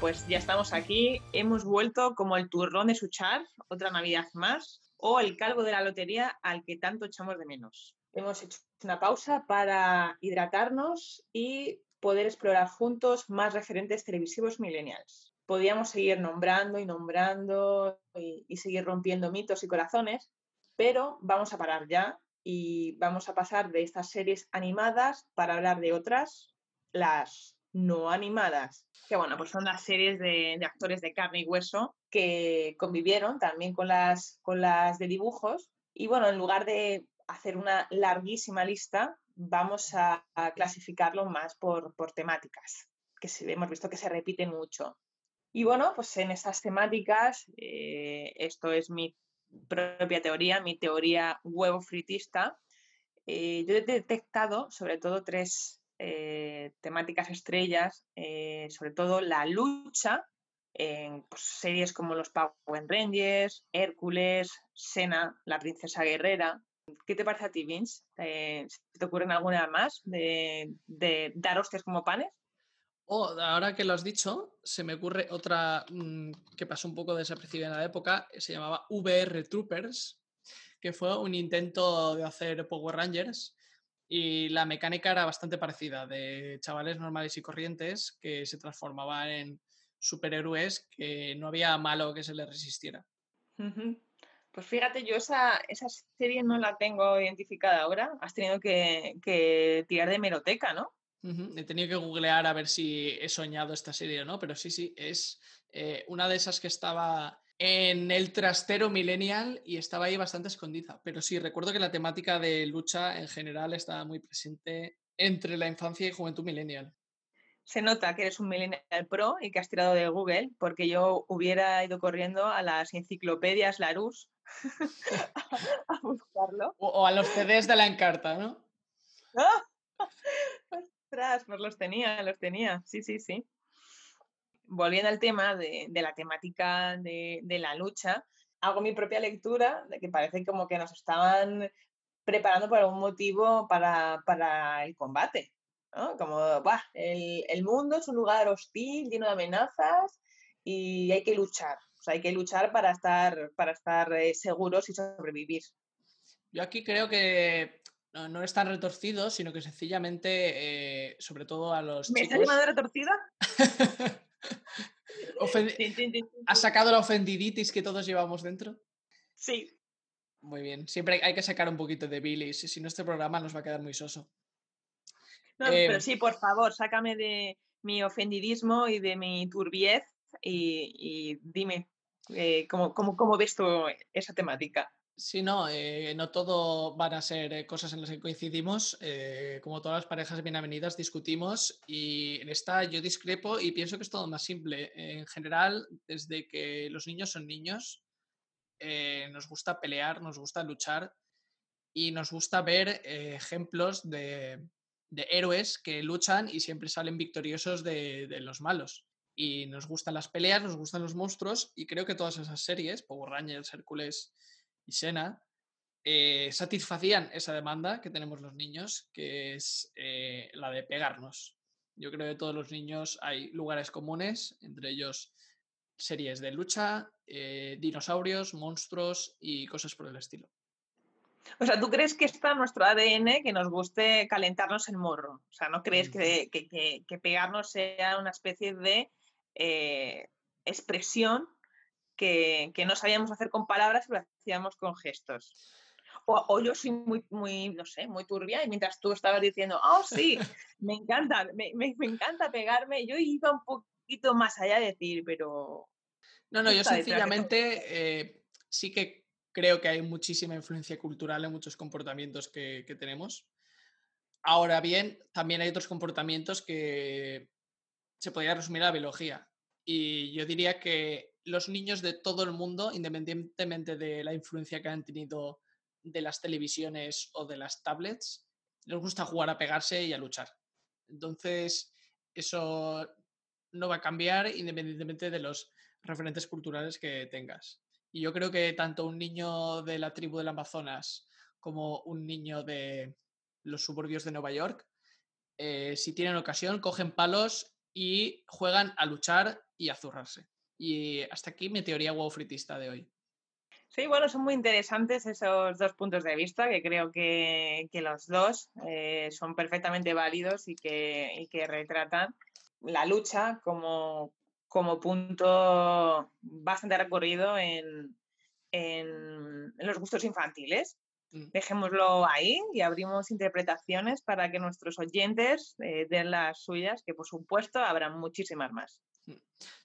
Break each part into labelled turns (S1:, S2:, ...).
S1: Pues ya estamos aquí, hemos vuelto como el turrón de Suchar, otra Navidad más, o el calvo de la lotería al que tanto echamos de menos. Hemos hecho una pausa para hidratarnos y poder explorar juntos más referentes televisivos millennials. Podríamos seguir nombrando y nombrando y, y seguir rompiendo mitos y corazones, pero vamos a parar ya y vamos a pasar de estas series animadas para hablar de otras, las no animadas, que bueno, pues son las series de, actores de carne y hueso que convivieron también con las, con las de dibujos. Y bueno, en lugar de hacer una larguísima lista, vamos a, clasificarlo más por, por temáticas, que sí, hemos visto que se repiten mucho. Y bueno, pues en estas temáticas, eh, esto es mi propia teoría, mi teoría huevo fritista, eh, yo he detectado sobre todo tres eh, temáticas estrellas, eh, sobre todo la lucha en pues, series como los Power Rangers, Hércules, Sena, la princesa guerrera. ¿Qué te parece a ti, Vince? Eh, ¿Te ocurren alguna más de, de dar hostias como panes?
S2: Oh, ahora que lo has dicho, se me ocurre otra mm, que pasó un poco desapercibida en la época, se llamaba VR Troopers, que fue un intento de hacer Power Rangers y la mecánica era bastante parecida, de chavales normales y corrientes que se transformaban en superhéroes que no había malo que se les resistiera.
S1: Pues fíjate, yo esa, esa serie no la tengo identificada ahora. Has tenido que, que tirar de meroteca, ¿no?
S2: He tenido que googlear a ver si he soñado esta serie o no, pero sí, sí, es eh, una de esas que estaba en el trastero millennial y estaba ahí bastante escondida. Pero sí, recuerdo que la temática de lucha en general estaba muy presente entre la infancia y juventud millennial.
S1: Se nota que eres un millennial pro y que has tirado de Google, porque yo hubiera ido corriendo a las enciclopedias Larousse a buscarlo.
S2: O, o a los CDs de la Encarta, ¿no?
S1: Ostras, pues los tenía, los tenía. Sí, sí, sí. Volviendo al tema de, de la temática de, de la lucha, hago mi propia lectura de que parece como que nos estaban preparando por algún motivo para, para el combate. ¿no? Como, "Buah, el, el mundo es un lugar hostil, lleno de amenazas y hay que luchar. O sea, hay que luchar para estar, para estar eh, seguros y sobrevivir.
S2: Yo aquí creo que no, no es tan retorcido, sino que sencillamente, eh, sobre todo a los
S1: ¿Me estás
S2: chicos...
S1: llamando retorcida?
S2: Ofen- ¿Has sacado la ofendiditis que todos llevamos dentro?
S1: Sí.
S2: Muy bien. Siempre hay que sacar un poquito de bilis, si no este programa nos va a quedar muy soso.
S1: No,
S2: Eh,
S1: pero sí, por favor, sácame de mi ofendidismo y de mi turbiez y, y dime eh, ¿cómo, cómo, cómo ves tú esa temática.
S2: Sí, no, eh, no todo van a ser eh, cosas en las que coincidimos. eh, como todas las parejas bien avenidas, discutimos y en esta yo discrepo y pienso que es todo más simple. En general, desde que los niños son niños, nos gusta pelear, nos gusta luchar y nos gusta ver ejemplos de, de héroes que luchan y siempre salen victoriosos de, de los malos. Y nos gustan las peleas, nos gustan los monstruos y creo que todas esas series, Power Rangers, Hércules y Sena, eh, satisfacían esa demanda que tenemos los niños, que es eh, la de pegarnos. Yo creo que todos los niños hay lugares comunes, entre ellos series de lucha, eh, dinosaurios, monstruos y cosas por el estilo.
S1: O sea, ¿tú crees que está en nuestro ADN que nos guste calentarnos el morro? O sea, ¿no crees que, que, que, que pegarnos sea una especie de expresión que, que, no sabíamos hacer con palabras y lo hacíamos con gestos? O, o, yo soy muy, muy, no sé, muy turbia y mientras tú estabas diciendo, oh, sí, me encanta, me, me, me encanta pegarme, yo iba un poquito más allá de decir, pero
S2: No, no, yo sencillamente eh, sí que creo que hay muchísima influencia cultural en muchos comportamientos que, que tenemos. Ahora bien, también hay otros comportamientos que se podría resumir a la biología. Y yo diría que los niños de todo el mundo, independientemente de la influencia que han tenido de las televisiones o de las tablets, les gusta jugar a pegarse y a luchar. Entonces, eso no va a cambiar independientemente de los referentes culturales que tengas. Y yo creo que tanto un niño de la tribu del Amazonas como un niño de los suburbios de Nueva York, eh, si tienen ocasión, cogen palos y juegan a luchar y a zurrarse. Y hasta aquí mi teoría wow fritista de hoy.
S1: Sí, bueno, son muy interesantes esos dos puntos de vista que creo que, los dos eh, son perfectamente válidos y que, que retratan la lucha como, como punto bastante recorrido en, en, los gustos infantiles. Mm. Dejémoslo ahí y abrimos interpretaciones para que nuestros oyentes eh, den las suyas, que por supuesto habrá muchísimas más.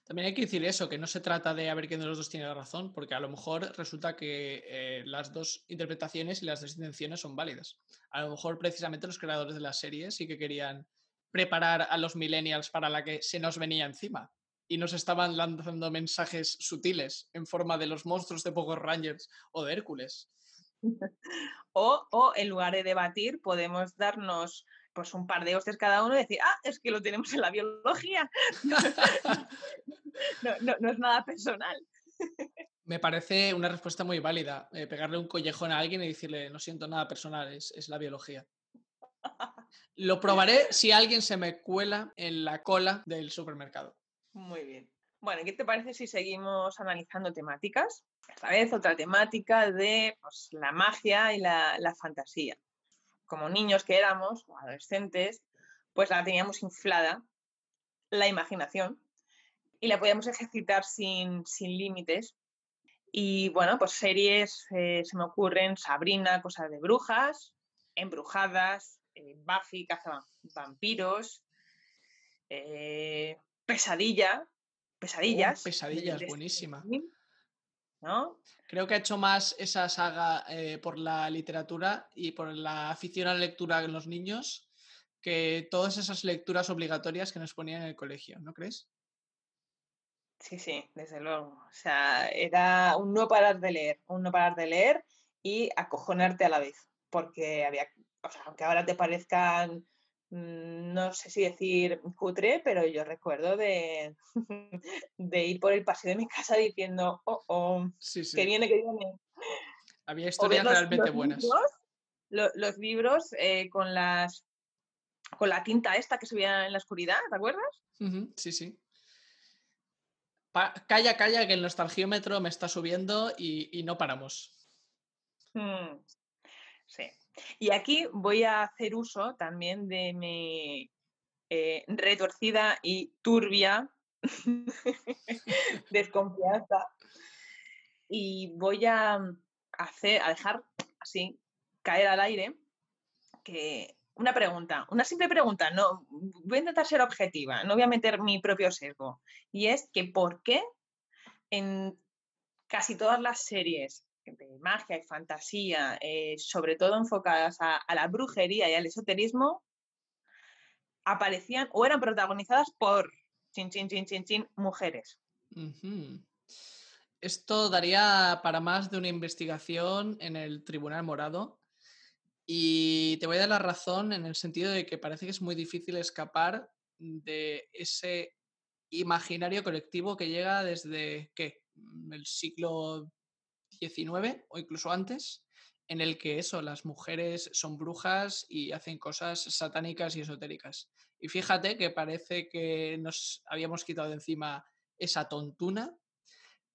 S2: También hay que decir eso, que no se trata de a ver quién de los dos tiene la razón, porque a lo mejor resulta que eh, las dos interpretaciones y las dos intenciones son válidas. A lo mejor precisamente los creadores de las series sí que querían preparar a los millennials para la que se nos venía encima y nos estaban lanzando mensajes sutiles en forma de los monstruos de Power Rangers o de Hércules.
S1: O, o en lugar de debatir, podemos darnos pues un par de hostias cada uno y decir, ah, es que lo tenemos en la biología. no, es nada personal.
S2: Me parece una respuesta muy válida. Eh, pegarle un collejón a alguien y decirle, no siento nada personal, es, es la biología. Lo probaré si alguien se me cuela en la cola del supermercado.
S1: Muy bien. Bueno, ¿qué te parece si seguimos analizando temáticas? Esta vez otra temática de pues, la magia y la, fantasía. Como niños que éramos, o adolescentes, pues la teníamos inflada, la imaginación, y la podíamos ejercitar sin, límites. Y bueno, pues series eh, se me ocurren Sabrina, Cosas de Brujas, Embrujadas, eh, Buffy, Caza Vampiros, eh, Pesadilla, Pesadillas.
S2: pesadillas, buenísima. ¿No? Creo que ha hecho más esa saga eh, por la literatura y por la afición a la lectura en los niños que todas esas lecturas obligatorias que nos ponían en el colegio, ¿no crees?
S1: Sí, sí, desde luego. O sea, era un no parar de leer, un no parar de leer y acojonarte a la vez, porque había, o sea, aunque ahora te parezcan no sé si decir cutre, pero yo recuerdo de, de ir por el paseo de mi casa diciendo, oh, oh, que viene, que viene.
S2: Había historias realmente buenas.
S1: los, libros eh, con las con la tinta esta que se veía en la oscuridad, ¿te acuerdas?
S2: sí, sí. calla, calla, que el nostalgiómetro me está subiendo y, no paramos.
S1: Mm, sí. Y aquí voy a hacer uso también de mi eh, retorcida y turbia desconfianza y voy a hacer, a dejar así caer al aire que una pregunta, una simple pregunta, no voy a intentar ser objetiva, no voy a meter mi propio sesgo y es que por qué en casi todas las series de magia y fantasía, eh, sobre todo enfocadas a, la brujería y al esoterismo, aparecían o eran protagonizadas por chin, chin, mujeres.
S2: Esto daría para más de una investigación en el Tribunal Morado. Y te voy a dar la razón en el sentido de que parece que es muy difícil escapar de ese imaginario colectivo que llega desde, ¿qué? El siglo 19 o incluso antes, en el que eso, las mujeres son brujas y hacen cosas satánicas y esotéricas. Y fíjate que parece que nos habíamos quitado encima esa tontuna,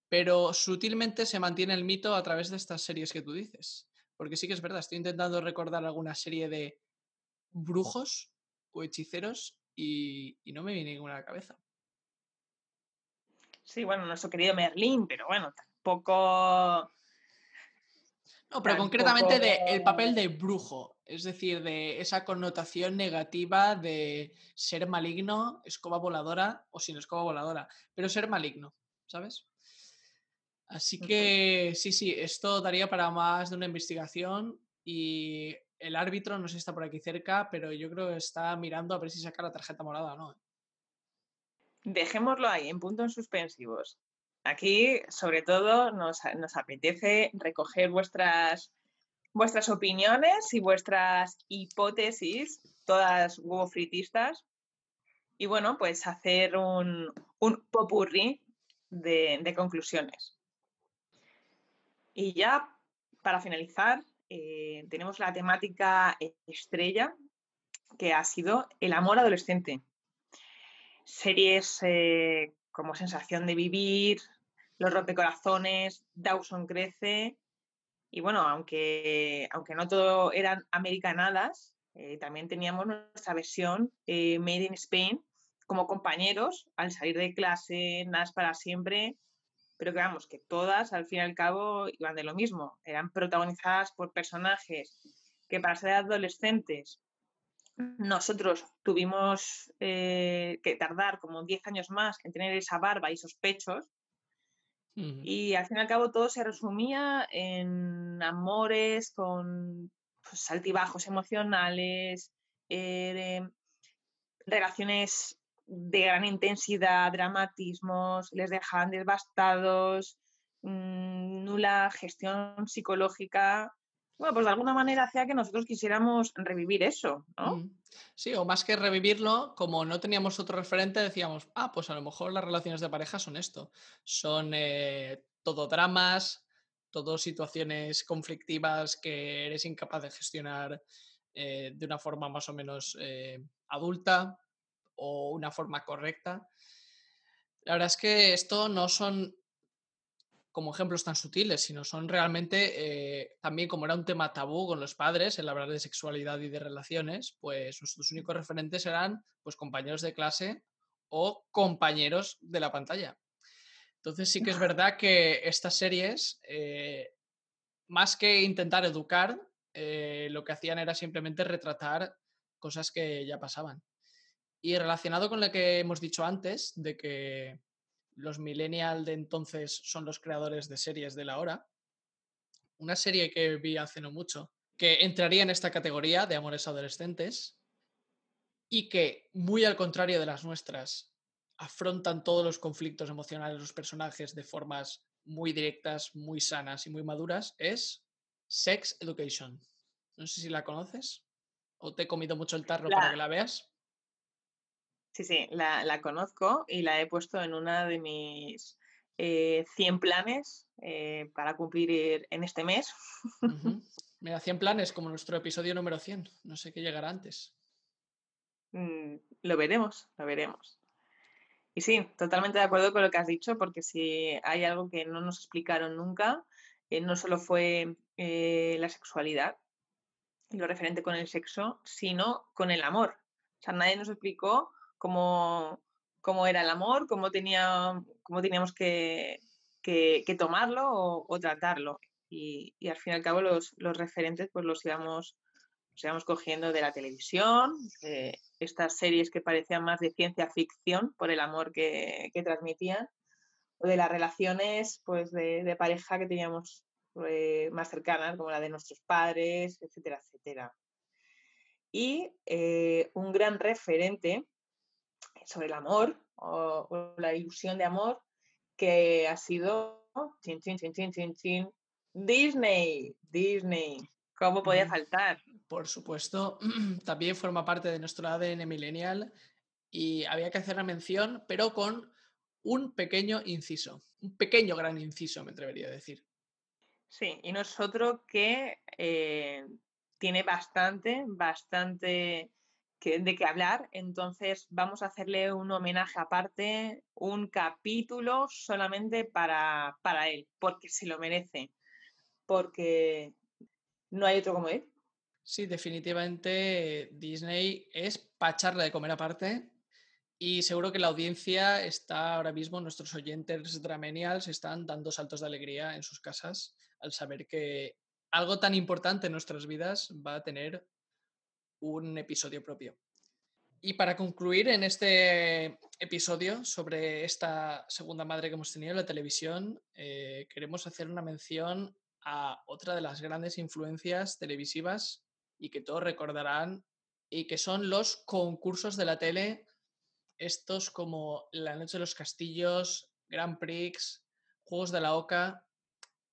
S2: pero sutilmente se mantiene el mito a través de estas series que tú dices. Porque sí que es verdad, estoy intentando recordar alguna serie de brujos o hechiceros y, y no me viene ninguna a la cabeza.
S1: Sí, bueno, nuestro querido Merlín, pero bueno, poco...
S2: No, pero concretamente de el papel de brujo, es decir, de esa connotación negativa de ser maligno, escoba voladora o sin escoba voladora, pero ser maligno, ¿sabes? Así que sí, sí, esto daría para más de una investigación y el árbitro no sé si está por aquí cerca, pero yo creo que está mirando a ver si saca la tarjeta morada o no.
S1: Dejémoslo ahí, en puntos suspensivos. Aquí, sobre todo, nos, apetece recoger vuestras, vuestras opiniones y vuestras hipótesis, todas huevo y bueno, pues hacer un, un popurrí de, conclusiones. Y ya para finalizar, eh, tenemos la temática estrella que ha sido el amor adolescente. Series eh, como Sensación de Vivir, Los Rompecorazones, Dawson Crece. Y bueno, aunque, aunque no todo eran americanadas, eh, también teníamos nuestra versión Made in Spain, como compañeros al salir de clase, Nas para siempre, pero que vamos, que todas al fin y al cabo iban de lo mismo, eran protagonizadas por personajes que para ser adolescentes nosotros tuvimos eh, que tardar como 10 años más en tener esa barba y esos pechos. Y al fin y al cabo todo se resumía en amores con pues, altibajos emocionales, eh, relaciones de gran intensidad, dramatismos, les dejaban devastados, mm, nula gestión psicológica. Bueno, pues de alguna manera hacía que nosotros quisiéramos revivir eso, ¿no? Mm.
S2: Sí, o más que revivirlo, como no teníamos otro referente, decíamos, ah, pues a lo mejor las relaciones de pareja son esto. Son eh, todo dramas, todo situaciones conflictivas que eres incapaz de gestionar eh, de una forma más o menos eh, adulta o una forma correcta. La verdad es que esto no son como ejemplos tan sutiles, sino son realmente, eh, también como era un tema tabú con los padres, el hablar de sexualidad y de relaciones, pues nuestros únicos referentes eran pues compañeros de clase o compañeros de la pantalla. Entonces sí que es verdad que estas series, eh, más que intentar educar, eh, lo que hacían era simplemente retratar cosas que ya pasaban. Y relacionado con lo que hemos dicho antes, de que los millennials de entonces son los creadores de series de la hora, una serie que vi hace no mucho, que entraría en esta categoría de amores adolescentes y que, muy al contrario de las nuestras, afrontan todos los conflictos emocionales de los personajes de formas muy directas, muy sanas y muy maduras, es Sex Education. No sé si la conoces o te he comido mucho el tarro para que la veas.
S1: Sí, sí, la, conozco y la he puesto en una de mis 100 eh, planes eh, para cumplir en este mes.
S2: Mira, 100 planes como nuestro episodio número 100. No sé qué llegará antes.
S1: Mm, lo veremos, lo veremos. Y sí, totalmente de acuerdo con lo que has dicho, porque si hay algo que no nos explicaron nunca, eh, no solo fue la sexualidad y lo referente con el sexo, sino con el amor. O sea, nadie nos explicó cómo, cómo era el amor, cómo, tenía, cómo teníamos que, tomarlo o, tratarlo. Y, al fin y al cabo los, referentes pues los íbamos, íbamos cogiendo de la televisión, estas series que parecían más de ciencia ficción por el amor que, transmitían, o de las relaciones pues de, pareja que teníamos eh, más cercanas, como la de nuestros padres, etcétera, etcétera. Y eh, un gran referente sobre el amor o, la ilusión de amor que ha sido Disney, Disney. ¿Cómo podía faltar?
S2: Por supuesto, también forma parte de nuestro ADN millennial y había que hacer la mención, pero con un pequeño inciso, un pequeño gran inciso, me atrevería a decir.
S1: Sí, y nosotros que eh, tiene bastante, bastante de qué hablar, entonces vamos a hacerle un homenaje aparte, un capítulo solamente para, para él, porque se lo merece, porque no hay otro como él.
S2: Sí, definitivamente Disney es para echarle de comer aparte y seguro que la audiencia está ahora mismo, nuestros oyentes dramenials están dando saltos de alegría en sus casas al saber que algo tan importante en nuestras vidas va a tener un episodio propio. Y para concluir en este episodio sobre esta segunda madre que hemos tenido en la televisión, eh, queremos hacer una mención a otra de las grandes influencias televisivas y que todos recordarán y que son los concursos de la tele, estos como La Noche de los Castillos, Grand Prix, Juegos de la Oca.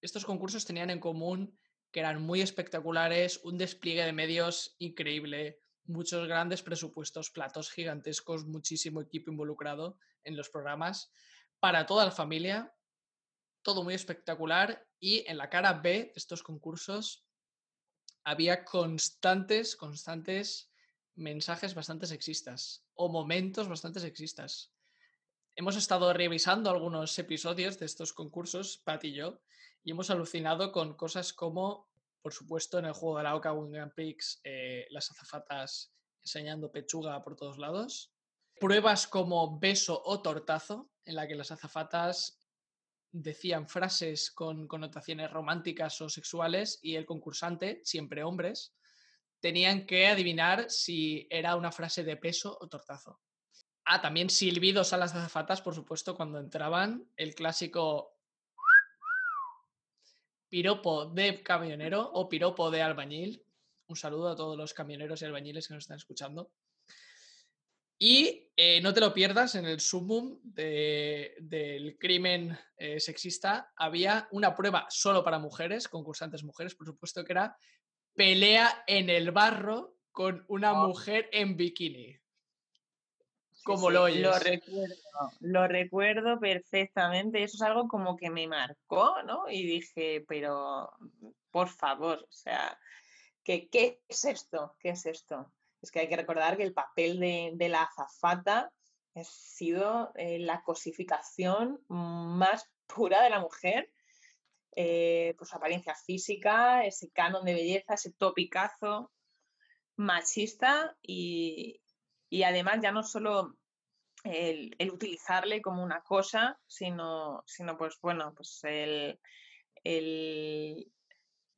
S2: Estos concursos tenían en común que eran muy espectaculares, un despliegue de medios increíble, muchos grandes presupuestos, platos gigantescos, muchísimo equipo involucrado en los programas para toda la familia, todo muy espectacular y en la cara B de estos concursos había constantes, constantes mensajes bastante sexistas o momentos bastante sexistas. Hemos estado revisando algunos episodios de estos concursos, Pat y yo, y hemos alucinado con cosas como por supuesto, en el juego de la Oca Grand Prix, eh, las azafatas enseñando pechuga por todos lados. Pruebas como beso o tortazo, en la que las azafatas decían frases con connotaciones románticas o sexuales y el concursante, siempre hombres, tenían que adivinar si era una frase de peso o tortazo. Ah, también silbidos a las azafatas, por supuesto, cuando entraban, el clásico piropo de camionero o piropo de albañil. Un saludo a todos los camioneros y albañiles que nos están escuchando. Y eh, no te lo pierdas, en el sumum del crimen eh, sexista había una prueba solo para mujeres, concursantes mujeres, por supuesto que era pelea en el barro con una oh. mujer en bikini como lo oyes.
S1: Lo recuerdo, lo recuerdo perfectamente. Eso es algo como que me marcó, ¿no? Y dije, pero por favor, o sea, ¿qué, qué es esto? ¿Qué es esto? Es que hay que recordar que el papel de, la azafata ha sido eh, la cosificación más pura de la mujer. Eh, pues apariencia física, ese canon de belleza, ese topicazo machista y, y además ya no solo el, utilizarle como una cosa, sino, sino pues bueno, pues el,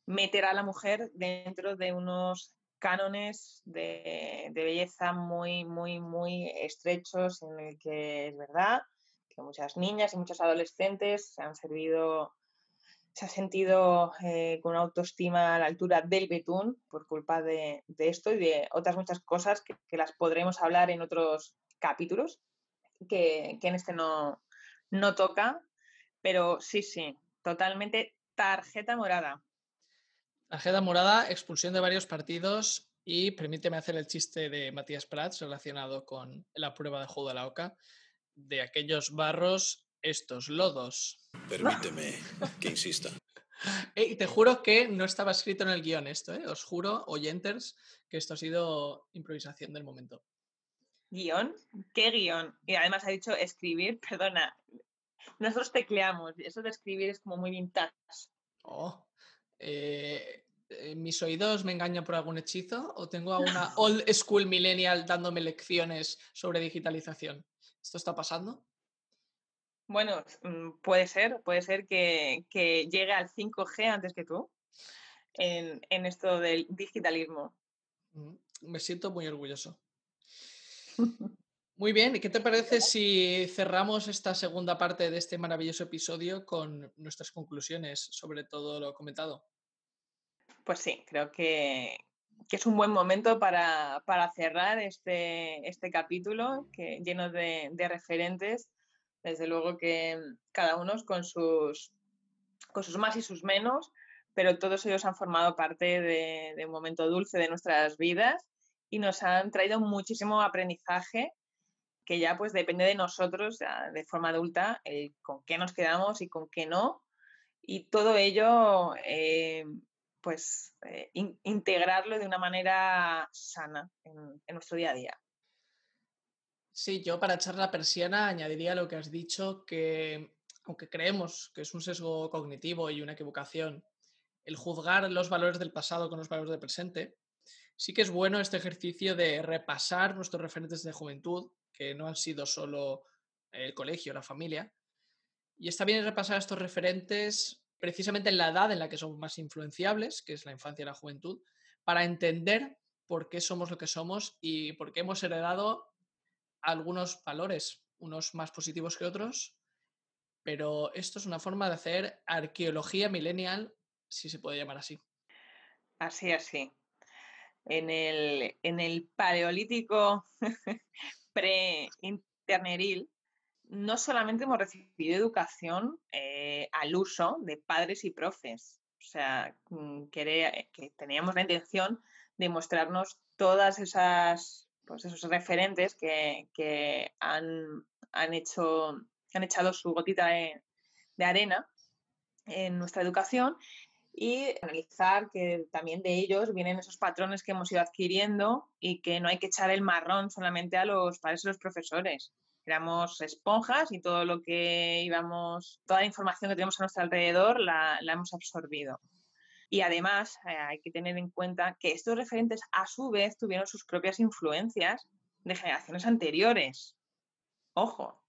S1: meter a la mujer dentro de unos cánones de, belleza muy, muy, muy estrechos en el que es verdad que muchas niñas y muchos adolescentes se han servido se ha sentido eh, con una autoestima a la altura del betún por culpa de, esto y de otras muchas cosas que, las podremos hablar en otros capítulos, que, en este no, no toca, pero sí, sí, totalmente tarjeta morada.
S2: Tarjeta morada, expulsión de varios partidos y permíteme hacer el chiste de Matías Prats relacionado con la prueba de juego de la OCA, de aquellos barros estos lodos.
S3: Permíteme que insista.
S2: Y te juro que no estaba escrito en el guion esto, ¿eh? os juro, oyentes, que esto ha sido improvisación del momento.
S1: ¿Guión? ¿Qué guion? Y además ha dicho escribir, perdona. Nosotros tecleamos, eso de escribir es como muy vintage.
S2: Oh, eh, eh, ¿Mis oídos me engañan por algún hechizo o tengo a una old school millennial dándome lecciones sobre digitalización? ¿Esto está pasando?
S1: Bueno, mm, puede ser, puede ser que, llegue al 5G antes que tú en, esto del digitalismo.
S2: Mm, me siento muy orgulloso. Muy bien, ¿y qué te parece si cerramos esta segunda parte de este maravilloso episodio con nuestras conclusiones sobre todo lo comentado?
S1: Pues sí, creo que, es un buen momento para, cerrar este, este capítulo que, lleno de referentes desde luego que cada uno con sus, con sus más y sus menos, pero todos ellos han formado parte de, un momento dulce de nuestras vidas y nos han traído muchísimo aprendizaje que ya pues depende de nosotros de forma adulta con qué nos quedamos y con qué no. Y todo ello, eh, pues eh, integrarlo de una manera sana en nuestro día a día.
S2: Sí, yo para echar la persiana añadiría lo que has dicho, que aunque creemos que es un sesgo cognitivo y una equivocación el juzgar los valores del pasado con los valores del presente, sí que es bueno este ejercicio de repasar nuestros referentes de juventud, que no han sido solo el colegio, la familia, y está bien repasar estos referentes precisamente en la edad en la que son más influenciables, que es la infancia y la juventud, para entender por qué somos lo que somos y por qué hemos heredado algunos valores, unos más positivos que otros, pero esto es una forma de hacer arqueología millennial, si se puede llamar así.
S1: Así, así. En el, en el paleolítico pre-interneril, no solamente hemos recibido educación eh, al uso de padres y profes, o sea, mm, que, que teníamos la intención de mostrarnos todas esas, pues esos referentes que, han, han, hecho, han echado su gotita de, de arena en nuestra educación y analizar que también de ellos vienen esos patrones que hemos ido adquiriendo y que no hay que echar el marrón solamente a los padres y los profesores. Éramos esponjas y todo lo que íbamos, toda la información que tenemos a nuestro alrededor la, la hemos absorbido. Y además eh, hay que tener en cuenta que estos referentes a su vez tuvieron sus propias influencias de generaciones anteriores. Ojo.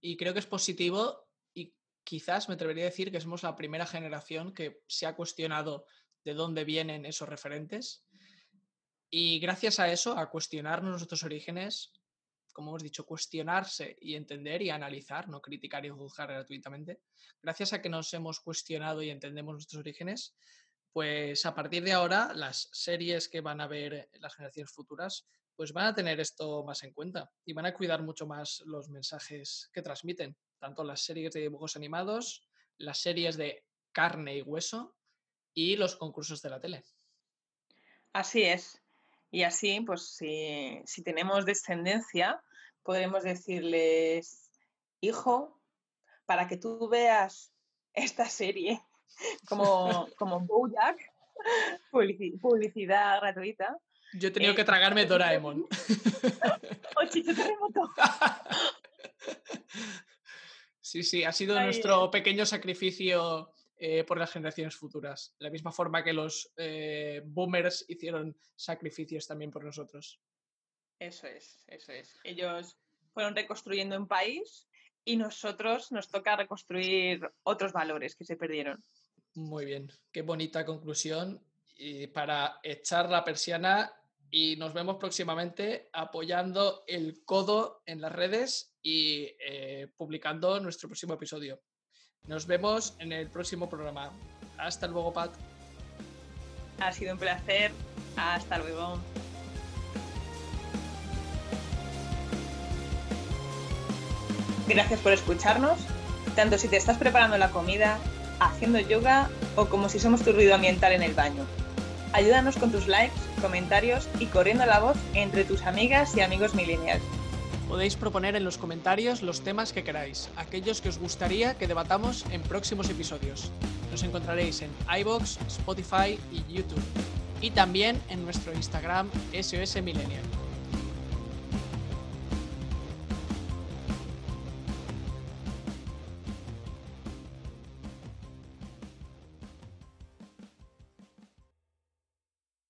S2: Y creo que es positivo y quizás me atrevería a decir que somos la primera generación que se ha cuestionado de dónde vienen esos referentes. Y gracias a eso, a cuestionarnos nuestros orígenes, como hemos dicho, cuestionarse y entender y analizar, no criticar y juzgar gratuitamente, gracias a que nos hemos cuestionado y entendemos nuestros orígenes, pues a partir de ahora las series que van a ver las generaciones futuras, pues van a tener esto más en cuenta y van a cuidar mucho más los mensajes que transmiten, tanto las series de dibujos animados, las series de carne y hueso y los concursos de la tele.
S1: Así es. Y así, pues si, tenemos descendencia, podremos decirles, hijo, para que tú veas esta serie como, como Bojack, publicidad gratuita.
S2: Yo he tenido que eh, tragarme Doraemon.
S1: ¡Oh, chicho terremoto!
S2: Sí, sí, ha sido nuestro pequeño sacrificio eh, por las generaciones futuras. De la misma forma que los eh, boomers hicieron sacrificios también por nosotros.
S1: Eso es, eso es. Ellos fueron reconstruyendo un país y nosotros nos toca reconstruir otros valores que se perdieron.
S2: Muy bien, qué bonita conclusión. Y para echar la persiana y nos vemos próximamente apoyando el codo en las redes y eh, publicando nuestro próximo episodio. Nos vemos en el próximo programa. Hasta luego, Pat.
S1: Ha sido un placer. Hasta luego. Gracias por escucharnos, tanto si te estás preparando la comida, haciendo yoga o como si somos tu ruido ambiental en el baño. Ayúdanos con tus likes, comentarios y corriendo la voz entre tus amigas y amigos millennials.
S2: Podéis proponer en los comentarios los temas que queráis, aquellos que os gustaría que debatamos en próximos episodios. Nos encontraréis en iBox, Spotify y YouTube. Y también en nuestro Instagram SOS Millennial.